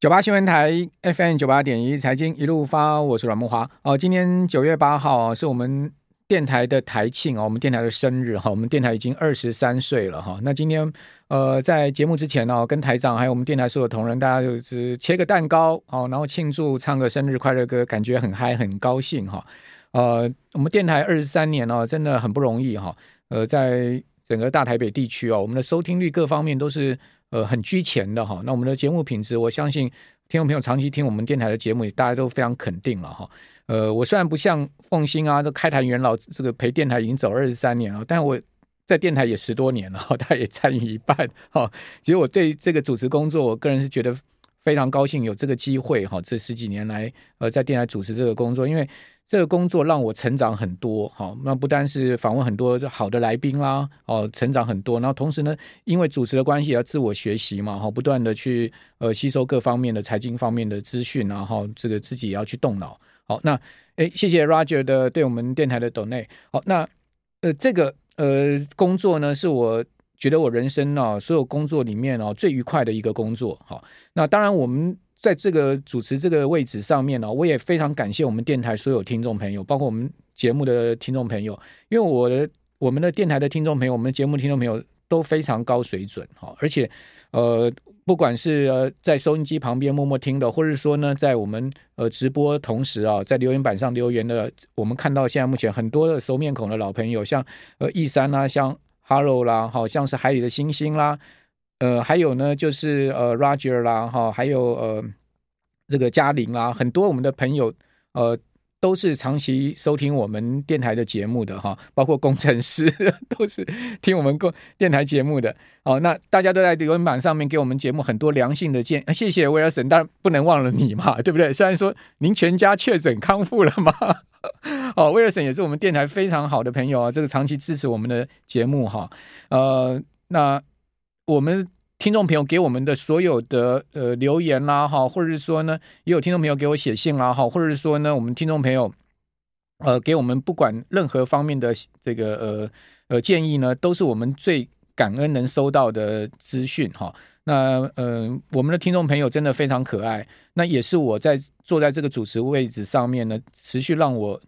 九八新闻台 FM 九八点一财经一路发，我是阮木华。哦，今天九月八号是我们电台的台庆哦，我们电台的生日哈，我们电台已经二十三岁了哈。那今天呃，在节目之前呢，跟台长还有我们电台所有同仁，大家就是切个蛋糕哦，然后庆祝，唱个生日快乐歌，感觉很嗨，很高兴哈。呃，我们电台二十三年哦，真的很不容易哈。呃，在整个大台北地区哦，我们的收听率各方面都是。呃，很居前的哈。那我们的节目品质，我相信听众朋友长期听我们电台的节目，大家都非常肯定了哈。呃，我虽然不像凤新啊，这开坛元老，这个陪电台已经走二十三年了，但我在电台也十多年了，他也参与一半哈。其实我对这个主持工作，我个人是觉得非常高兴，有这个机会哈。这十几年来，呃，在电台主持这个工作，因为。这个工作让我成长很多，好，那不单是访问很多好的来宾啦，哦，成长很多，然后同时呢，因为主持的关系要自我学习嘛，哈，不断的去呃吸收各方面的财经方面的资讯，然后这个自己也要去动脑，好，那诶，谢谢 Roger 的对我们电台的 donate，好，那呃这个呃工作呢，是我觉得我人生啊所有工作里面啊最愉快的一个工作，好，那当然我们。在这个主持这个位置上面呢，我也非常感谢我们电台所有听众朋友，包括我们节目的听众朋友，因为我的我们的电台的听众朋友，我们节目听众朋友都非常高水准哈，而且呃，不管是呃在收音机旁边默默听的，或者说呢，在我们呃直播同时啊，在留言板上留言的，我们看到现在目前很多的熟面孔的老朋友，像呃易山啊，像 Hello 啦，好像是海里的星星啦。呃，还有呢，就是呃，Roger 啦，哈，还有呃，这个嘉玲啦，很多我们的朋友，呃，都是长期收听我们电台的节目的哈，包括工程师 都是听我们电电台节目的。哦，那大家都在留言板上面给我们节目很多良性的建，谢谢威尔森，当然不能忘了你嘛，对不对？虽然说您全家确诊康复了嘛，哦，威尔森也是我们电台非常好的朋友啊，这个长期支持我们的节目哈，呃，那。我们听众朋友给我们的所有的呃留言啦哈，或者是说呢，也有听众朋友给我写信啦哈，或者是说呢，我们听众朋友呃给我们不管任何方面的这个呃呃建议呢，都是我们最感恩能收到的资讯哈。那呃我们的听众朋友真的非常可爱，那也是我在坐在这个主持位置上面呢，持续让我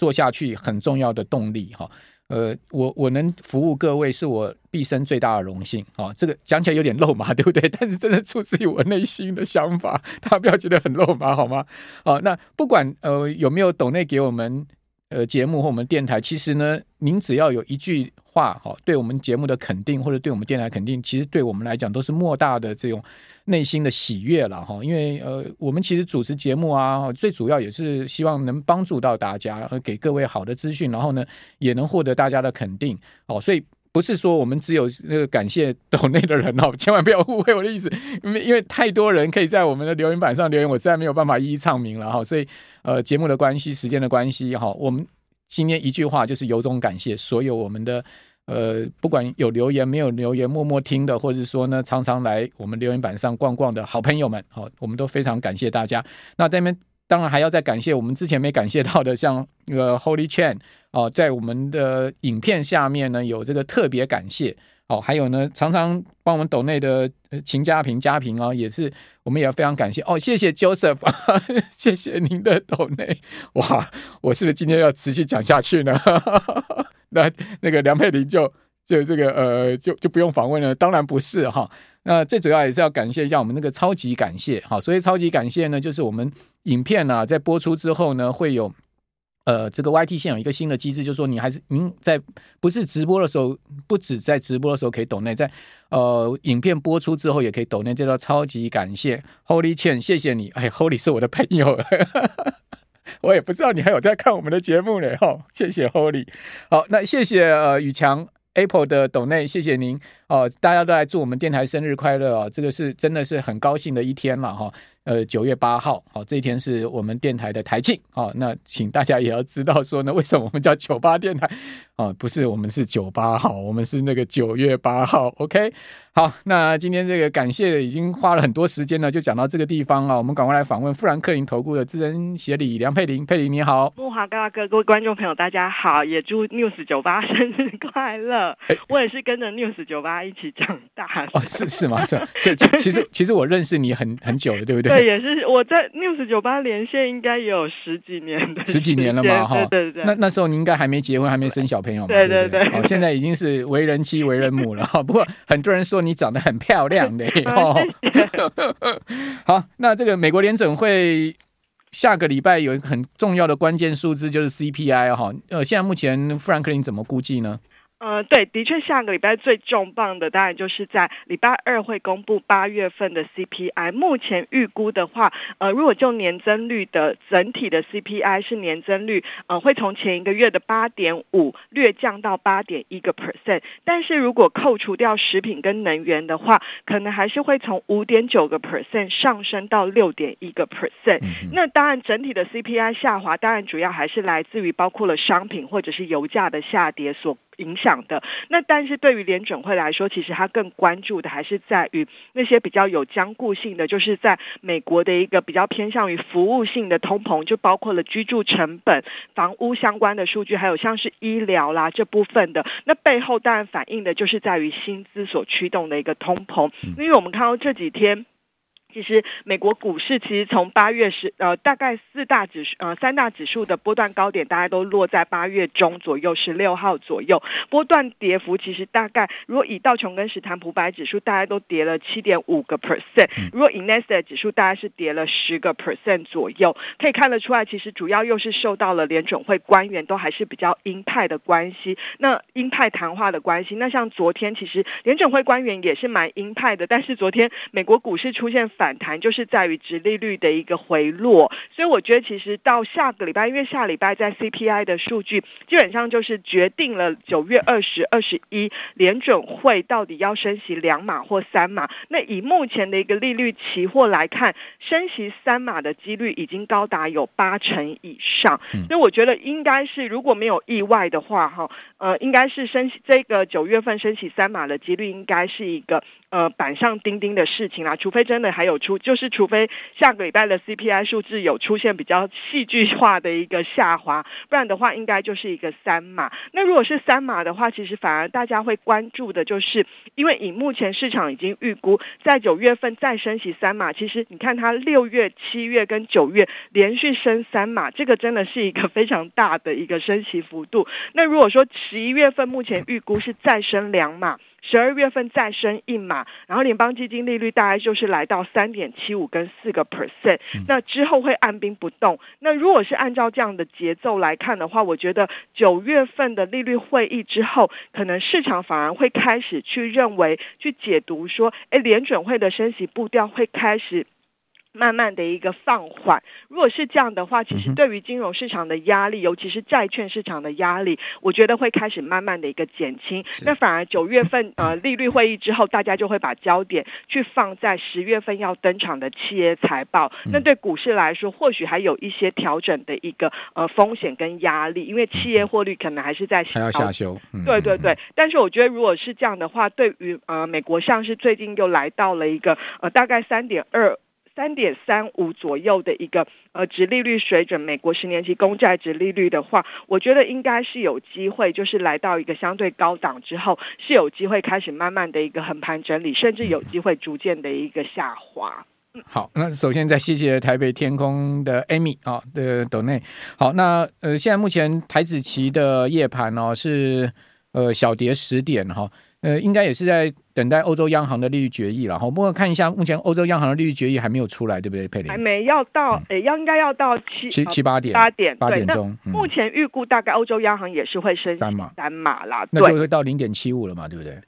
做下去很重要的动力哈。呃，我我能服务各位是我毕生最大的荣幸啊、这个讲起来有点肉麻，对不对？但是真的出自于我内心的想法，大家不要觉得很肉麻，好吗？好，那不管呃有没有董内给我们呃节目和我们电台，其实呢，您只要有一句话哈、对我们节目的肯定或者对我们电台肯定，其实对我们来讲都是莫大的这种。内心的喜悦了哈，因为呃，我们其实主持节目啊，最主要也是希望能帮助到大家，给各位好的资讯，然后呢，也能获得大家的肯定哦。所以不是说我们只有那个感谢抖内的人哦，千万不要误会我的意思，因为因为太多人可以在我们的留言板上留言，我实在没有办法一一唱名了哈。所以呃，节目的关系，时间的关系哈，我们今天一句话就是由衷感谢所有我们的。呃，不管有留言没有留言，默默听的，或者说呢，常常来我们留言板上逛逛的好朋友们，好，我们都非常感谢大家。那这边当然还要再感谢我们之前没感谢到的，像那个 Holy Chain 哦，在我们的影片下面呢有这个特别感谢。哦，还有呢常常帮我们抖内的秦家平家平啊，也是我们也要非常感谢。哦，谢谢 Joseph，谢谢您的抖内，哇，我是不是今天要持续讲下去呢？那那个梁佩玲就就这个呃就就不用访问了，当然不是哈。那最主要也是要感谢一下我们那个超级感谢哈。所以超级感谢呢，就是我们影片呢、啊、在播出之后呢，会有呃这个 YT 线有一个新的机制，就是说你还是您在不是直播的时候，不止在直播的时候可以抖内，在呃影片播出之后也可以抖内，这叫超级感谢 Holy Chen，谢谢你，哎，Holy 是我的朋友。我也不知道你还有在看我们的节目呢，哈，谢谢 Holy，好，那谢谢呃宇强 Apple 的董内，谢谢您。哦，大家都来祝我们电台生日快乐哦，这个是真的是很高兴的一天了哈，呃九月八号，好，这一天是我们电台的台庆，好，那请大家也要知道说呢，为什么我们叫九八电台哦？不是我们是九八号，我们是那个九月八号，OK。好，那今天这个感谢已经花了很多时间了，就讲到这个地方了。我们赶快来访问富兰克林投顾的资深协理梁佩玲，佩玲你好，慕驊大哥，各位观众朋友大家好，也祝 News 九八生日快乐。欸、我也是跟着 News 九八一起长大的，哦，是是吗？是，所以其实其实我认识你很很久了，对不对？对，也是我在 News 酒吧连线，应该也有十几年的十几年了嘛，哈，对对对。那那时候你应该还没结婚，还没生小朋友嘛，对对对。哦，现在已经是为人妻、为人母了哈。不过很多人说你长得很漂亮的 哦。好，那这个美国联准会下个礼拜有一个很重要的关键数字，就是 CPI 哈。呃，现在目前富兰克林怎么估计呢？呃，对，的确，下个礼拜最重磅的当然就是在礼拜二会公布八月份的 CPI。目前预估的话，呃，如果就年增率的整体的 CPI 是年增率，呃，会从前一个月的八点五略降到八点一个 percent。但是如果扣除掉食品跟能源的话，可能还是会从五点九个 percent 上升到六点一个 percent。嗯、那当然，整体的 CPI 下滑，当然主要还是来自于包括了商品或者是油价的下跌所。影响的。那但是对于联准会来说，其实它更关注的还是在于那些比较有僵固性的，就是在美国的一个比较偏向于服务性的通膨，就包括了居住成本、房屋相关的数据，还有像是医疗啦这部分的。那背后当然反映的就是在于薪资所驱动的一个通膨，因为我们看到这几天。其实美国股市其实从八月十呃大概四大指数呃三大指数的波段高点，大概都落在八月中左右，十六号左右，波段跌幅其实大概如果以道琼跟史坦普百指数，大概都跌了七点五个 percent，如果以纳斯达克指数，大概是跌了十个 percent 左右，可以看得出来，其实主要又是受到了联准会官员都还是比较鹰派的关系，那鹰派谈话的关系，那像昨天其实联准会官员也是蛮鹰派的，但是昨天美国股市出现。反弹就是在于殖利率的一个回落，所以我觉得其实到下个礼拜，因为下礼拜在 CPI 的数据基本上就是决定了九月二十、二十一联准会到底要升息两码或三码。那以目前的一个利率期货来看，升息三码的几率已经高达有八成以上。所以我觉得应该是如果没有意外的话，哈，呃，应该是升息这个九月份升息三码的几率应该是一个。呃，板上钉钉的事情啦，除非真的还有出，就是除非下个礼拜的 CPI 数字有出现比较戏剧化的一个下滑，不然的话，应该就是一个三码。那如果是三码的话，其实反而大家会关注的就是，因为以目前市场已经预估在九月份再升息三码，其实你看它六月、七月跟九月连续升三码，这个真的是一个非常大的一个升息幅度。那如果说十一月份目前预估是再升两码。十二月份再升一码，然后联邦基金利率大概就是来到三点七五跟四个 percent，那之后会按兵不动。那如果是按照这样的节奏来看的话，我觉得九月份的利率会议之后，可能市场反而会开始去认为、去解读说，哎，联准会的升息步调会开始。慢慢的一个放缓，如果是这样的话，其实对于金融市场的压力，尤其是债券市场的压力，我觉得会开始慢慢的一个减轻。那反而九月份呃 利率会议之后，大家就会把焦点去放在十月份要登场的企业财报。那对股市来说，或许还有一些调整的一个呃风险跟压力，因为企业获利可能还是在还要下修。对对对，但是我觉得如果是这样的话，对于呃美国上市最近又来到了一个呃大概三点二。三点三五左右的一个呃殖利率水准，美国十年期公债殖利率的话，我觉得应该是有机会，就是来到一个相对高档之后，是有机会开始慢慢的一个横盘整理，甚至有机会逐渐的一个下滑。好，那首先再谢谢台北天空的 Amy 啊、哦、的斗内。好，那呃现在目前台子期的夜盘哦是呃小跌十点哈。呃，应该也是在等待欧洲央行的利率决议了哈。不过看一下，目前欧洲央行的利率决议还没有出来，对不对，佩林？还没要到，诶、嗯，要应该要到七七七八点八点八点钟。目前预估大概欧洲央行也是会升三码三码啦，那就会到零点七五了嘛，对不对？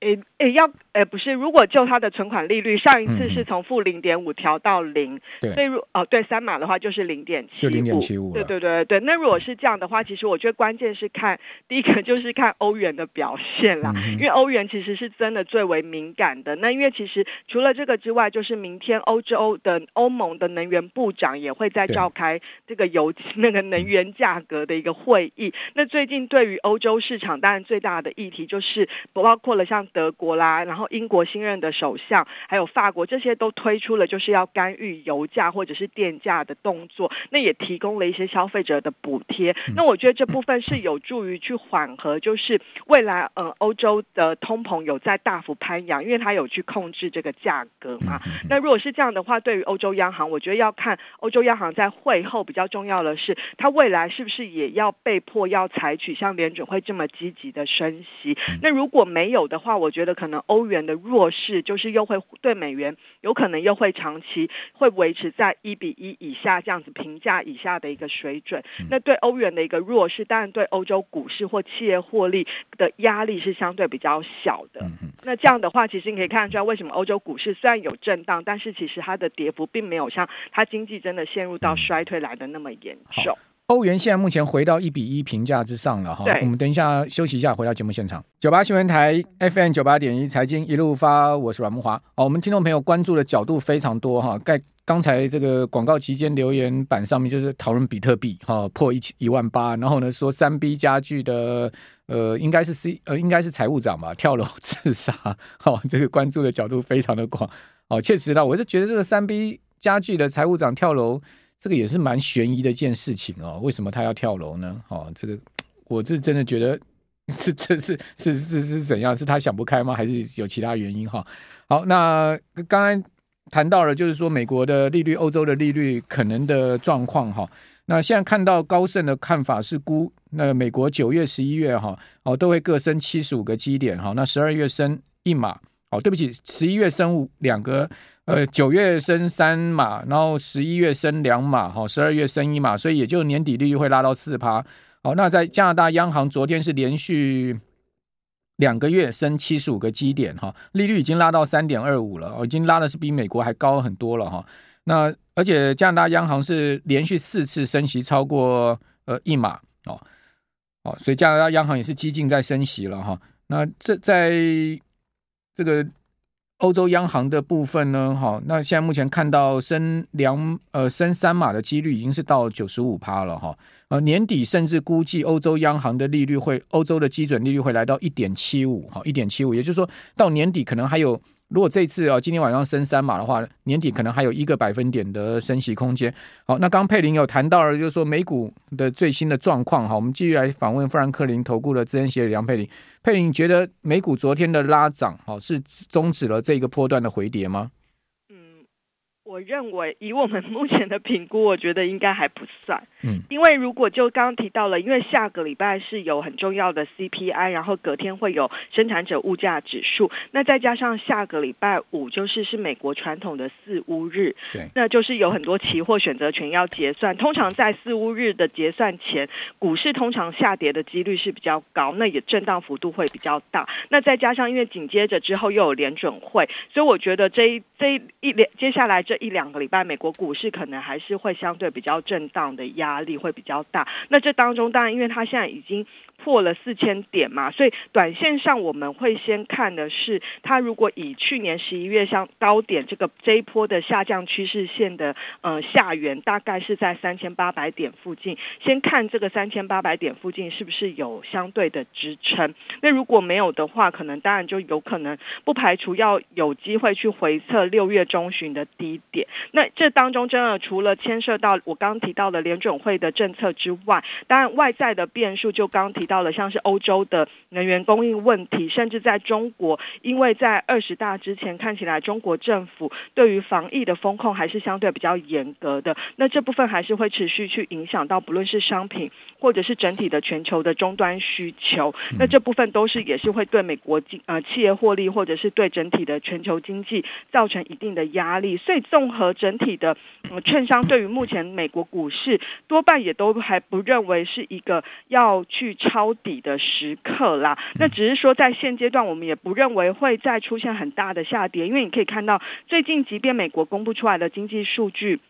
诶诶，要诶不是，如果就它的存款利率，上一次是从负零点五调到零，所以如哦对三码的话就是零点七五，就零点七五，对对对对。那如果是这样的话，其实我觉得关键是看第一个就是看欧元的表现啦，嗯、因为欧元其实是真的最为敏感的。那因为其实除了这个之外，就是明天欧洲的欧盟的能源部长也会在召开这个油那个能源价格的一个会议。那最近对于欧洲市场，当然最大的议题就是包括了像德国啦，然后。后英国新任的首相，还有法国这些都推出了就是要干预油价或者是电价的动作，那也提供了一些消费者的补贴。那我觉得这部分是有助于去缓和，就是未来呃欧洲的通膨有在大幅攀扬，因为它有去控制这个价格嘛。那如果是这样的话，对于欧洲央行，我觉得要看欧洲央行在会后比较重要的是，它未来是不是也要被迫要采取像联准会这么积极的升息。那如果没有的话，我觉得可能欧元的弱势就是又会对美元有可能又会长期会维持在一比一以下这样子平价以下的一个水准。那对欧元的一个弱势，当然对欧洲股市或企业获利的压力是相对比较小的。那这样的话，其实你可以看得出来，为什么欧洲股市虽然有震荡，但是其实它的跌幅并没有像它经济真的陷入到衰退来的那么严重。欧元现在目前回到一比一平价之上了哈，我们等一下休息一下，回到节目现场。九八新闻台 FM 九八点一财经一路发，我是阮木华。哦，我们听众朋友关注的角度非常多哈，在刚才这个广告期间留言板上面就是讨论比特币哈破一一万八，然后呢说三 B 家具的呃应该是 C 呃应该是财务长吧跳楼自杀，哈 这个关注的角度非常的广哦，确实的，我是觉得这个三 B 家具的财务长跳楼。这个也是蛮悬疑的一件事情哦，为什么他要跳楼呢？哦，这个我是真的觉得是这是是是是怎样？是他想不开吗？还是有其他原因？哈，好，那刚才谈到了，就是说美国的利率、欧洲的利率可能的状况哈。那现在看到高盛的看法是估，那美国九月、十一月哈哦都会各升七十五个基点哈，那十二月升一码。哦，对不起，十一月升两个，呃，九月升三码，然后十一月升两码，哈，十二月升一码，所以也就年底利率会拉到四趴。好，那在加拿大央行昨天是连续两个月升七十五个基点，哈，利率已经拉到三点二五了，哦已经拉的是比美国还高很多了，哈。那而且加拿大央行是连续四次升息超过呃一码，哦，哦，所以加拿大央行也是激进在升息了，哈。那这在。这个欧洲央行的部分呢，哈，那现在目前看到升两呃升三码的几率已经是到九十五趴了哈，呃年底甚至估计欧洲央行的利率会欧洲的基准利率会来到一点七五哈，一点七五，也就是说到年底可能还有。如果这次啊，今天晚上升三码的话，年底可能还有一个百分点的升息空间。好，那刚佩林有谈到了，就是说美股的最新的状况。哈，我们继续来访问富兰克林投顾的资深协理梁佩林。佩林，你觉得美股昨天的拉涨，好是终止了这个波段的回跌吗？我认为以我们 目前的评估，我觉得应该还不算。嗯，因为如果就刚刚提到了，因为下个礼拜是有很重要的 CPI，然后隔天会有生产者物价指数，那再加上下个礼拜五就是是美国传统的四巫日，对，那就是有很多期货选择权要结算。通常在四巫日的结算前，股市通常下跌的几率是比较高，那也震荡幅度会比较大。那再加上因为紧接着之后又有联准会，所以我觉得这一这一连接下来这。一两个礼拜，美国股市可能还是会相对比较震荡的压力会比较大。那这当中，当然，因为它现在已经。破了四千点嘛，所以短线上我们会先看的是，它如果以去年十一月像高点这个这一波的下降趋势线的呃下缘，大概是在三千八百点附近，先看这个三千八百点附近是不是有相对的支撑。那如果没有的话，可能当然就有可能不排除要有机会去回测六月中旬的低点。那这当中真的除了牵涉到我刚提到的联准会的政策之外，当然外在的变数就刚提到。到了像是欧洲的能源供应问题，甚至在中国，因为在二十大之前看起来中国政府对于防疫的风控还是相对比较严格的，那这部分还是会持续去影响到不论是商品或者是整体的全球的终端需求，那这部分都是也是会对美国经呃企业获利或者是对整体的全球经济造成一定的压力，所以综合整体的呃券商对于目前美国股市多半也都还不认为是一个要去。抄底的时刻啦，那只是说在现阶段，我们也不认为会再出现很大的下跌，因为你可以看到最近，即便美国公布出来的经济数据。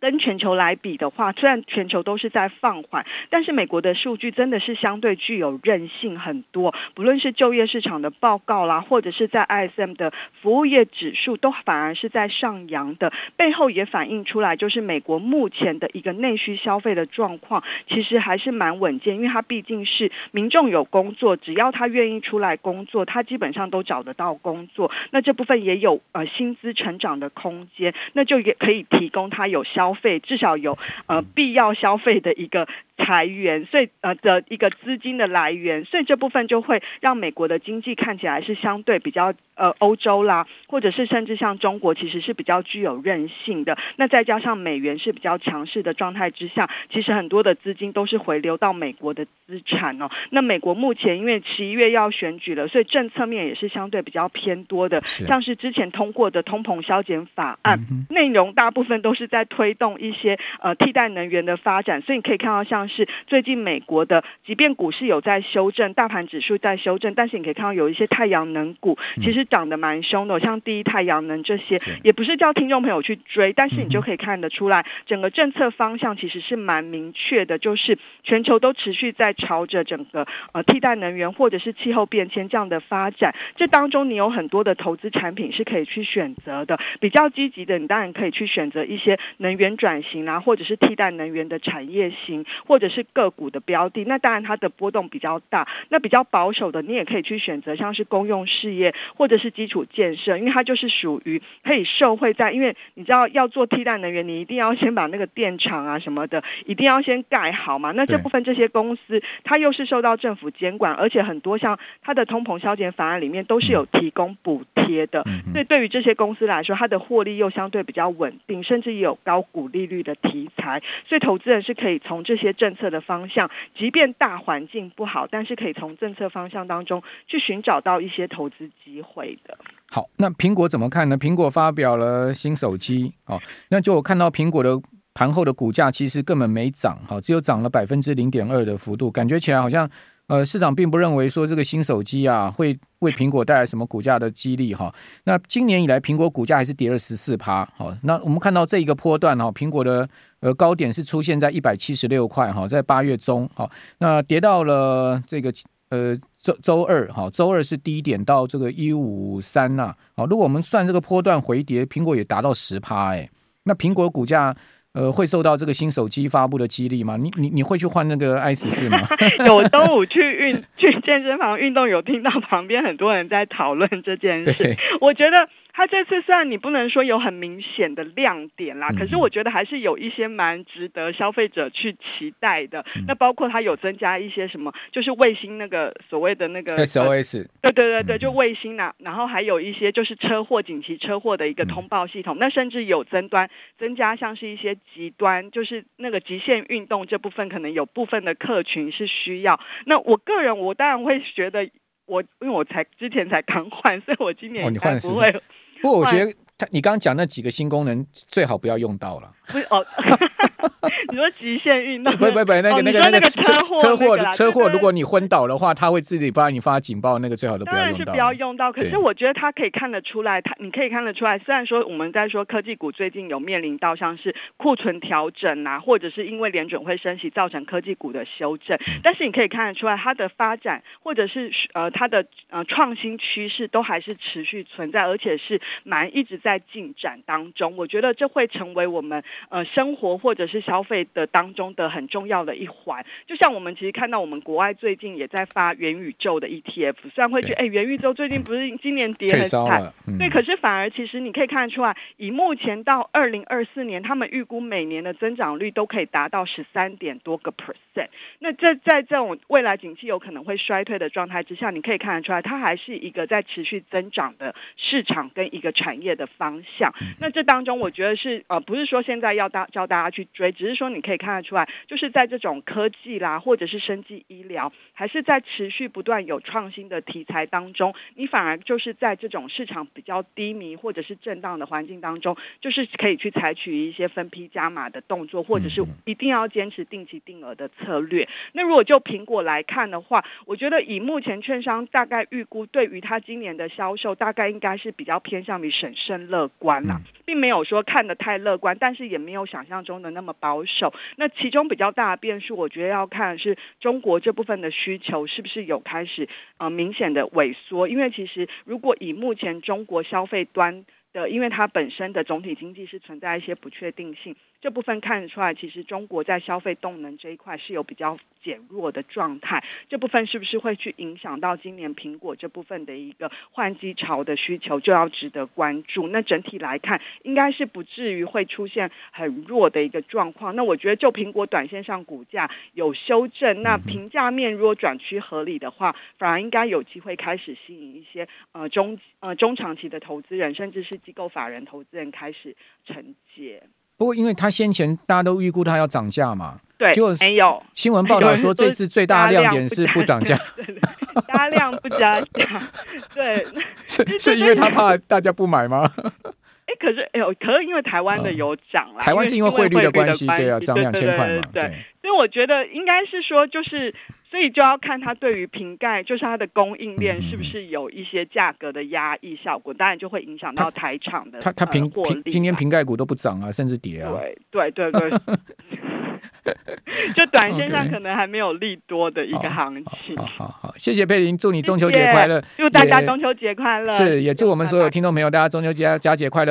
跟全球来比的话，虽然全球都是在放缓，但是美国的数据真的是相对具有韧性很多。不论是就业市场的报告啦，或者是在 ISM 的服务业指数，都反而是在上扬的。背后也反映出来，就是美国目前的一个内需消费的状况，其实还是蛮稳健。因为它毕竟是民众有工作，只要他愿意出来工作，他基本上都找得到工作。那这部分也有呃薪资成长的空间，那就也可以提供他有消。消费至少有呃必要消费的一个。财源，所以呃的一个资金的来源，所以这部分就会让美国的经济看起来是相对比较呃欧洲啦，或者是甚至像中国，其实是比较具有韧性的。那再加上美元是比较强势的状态之下，其实很多的资金都是回流到美国的资产哦。那美国目前因为十一月要选举了，所以政策面也是相对比较偏多的，是像是之前通过的通膨消减法案，嗯、内容大部分都是在推动一些呃替代能源的发展，所以你可以看到像。是最近美国的，即便股市有在修正，大盘指数在修正，但是你可以看到有一些太阳能股其实涨得蛮凶的，像第一太阳能这些，也不是叫听众朋友去追，但是你就可以看得出来，整个政策方向其实是蛮明确的，就是全球都持续在朝着整个呃替代能源或者是气候变迁这样的发展。这当中你有很多的投资产品是可以去选择的，比较积极的，你当然可以去选择一些能源转型啊，或者是替代能源的产业型，或或者是个股的标的，那当然它的波动比较大。那比较保守的，你也可以去选择像是公用事业或者是基础建设，因为它就是属于可以受惠在。因为你知道要做替代能源，你一定要先把那个电厂啊什么的，一定要先盖好嘛。那这部分这些公司，它又是受到政府监管，而且很多像它的通膨消减法案里面都是有提供补贴的。所以对于这些公司来说，它的获利又相对比较稳定，甚至也有高股利率的题材。所以投资人是可以从这些政政策的方向，即便大环境不好，但是可以从政策方向当中去寻找到一些投资机会的。好，那苹果怎么看呢？苹果发表了新手机，哦，那就我看到苹果的盘后的股价其实根本没涨，哈，只有涨了百分之零点二的幅度，感觉起来好像。呃，市场并不认为说这个新手机啊会为苹果带来什么股价的激励哈。那今年以来，苹果股价还是跌了十四趴。好，那我们看到这一个波段哈，苹果的呃高点是出现在一百七十六块哈，在八月中哈，那跌到了这个呃周周二哈，周二是低点到这个一五三呐。好，如果我们算这个波段回跌，苹果也达到十趴哎。那苹果股价。呃，会受到这个新手机发布的激励吗？你你你会去换那个 i 十四吗？有中午去运去健身房运动，有听到旁边很多人在讨论这件事，我觉得。它这次虽然你不能说有很明显的亮点啦，可是我觉得还是有一些蛮值得消费者去期待的。那包括它有增加一些什么，就是卫星那个所谓的那个 SOS，对对对对，就卫星呐。然后还有一些就是车祸紧急车祸的一个通报系统。那甚至有增端增加像是一些极端，就是那个极限运动这部分，可能有部分的客群是需要。那我个人我当然会觉得，我因为我才之前才刚换，所以我今年应该不会。不过我觉得他，你刚刚讲那几个新功能，最好不要用到了。不是哦，你说极限运动？不不不，那个那个那个车车祸车祸，如果你昏倒的话，他会自己帮你发警报，那个最好都不要用到。当然是不要用到。可是我觉得他可以看得出来，他你可以看得出来。虽然说我们在说科技股最近有面临到像是库存调整啊，或者是因为联准会升息造成科技股的修正，但是你可以看得出来，它的发展或者是呃它的呃创新趋势都还是持续存在，而且是蛮一直在进展当中。我觉得这会成为我们。呃，生活或者是消费的当中的很重要的一环，就像我们其实看到，我们国外最近也在发元宇宙的 ETF，虽然会觉得，哎对，元宇宙最近不是今年跌很惨，嗯、对，可是反而其实你可以看得出来，以目前到二零二四年，他们预估每年的增长率都可以达到十三点多个 percent。那这在这种未来景气有可能会衰退的状态之下，你可以看得出来，它还是一个在持续增长的市场跟一个产业的方向。那这当中，我觉得是呃，不是说现在。要大教大家去追，只是说你可以看得出来，就是在这种科技啦，或者是生技医疗，还是在持续不断有创新的题材当中，你反而就是在这种市场比较低迷或者是震荡的环境当中，就是可以去采取一些分批加码的动作，或者是一定要坚持定期定额的策略。那如果就苹果来看的话，我觉得以目前券商大概预估，对于它今年的销售，大概应该是比较偏向于审慎乐观啦，嗯、并没有说看得太乐观，但是也没有想象中的那么保守。那其中比较大的变数，我觉得要看是中国这部分的需求是不是有开始呃明显的萎缩，因为其实如果以目前中国消费端的，因为它本身的总体经济是存在一些不确定性。这部分看得出来，其实中国在消费动能这一块是有比较减弱的状态。这部分是不是会去影响到今年苹果这部分的一个换机潮的需求，就要值得关注。那整体来看，应该是不至于会出现很弱的一个状况。那我觉得，就苹果短线上股价有修正，那评价面如果转趋合理的话，反而应该有机会开始吸引一些呃中呃中长期的投资人，甚至是机构法人投资人开始承接。不过，因为他先前大家都预估他要涨价嘛，对，结果没有新闻报道说这次最大的亮点是不涨价，加量不加价，对，是是因为他怕大家不买吗？哎，可是哎呦，可是因为台湾的有涨了，台湾是因为汇率的关系，对啊，涨两千块嘛，对。所以我觉得应该是说，就是所以就要看它对于瓶盖，就是它的供应链是不是有一些价格的压抑效果，当然就会影响到台厂的。它它瓶瓶今天瓶盖股都不涨啊，甚至跌啊。对对对对，就短线上可能还没有利多的一个行情。好好好，谢谢佩林，祝你中秋节快乐，祝大家中秋节快乐。是，也祝我们所有听众朋友，大家中秋节佳节快乐。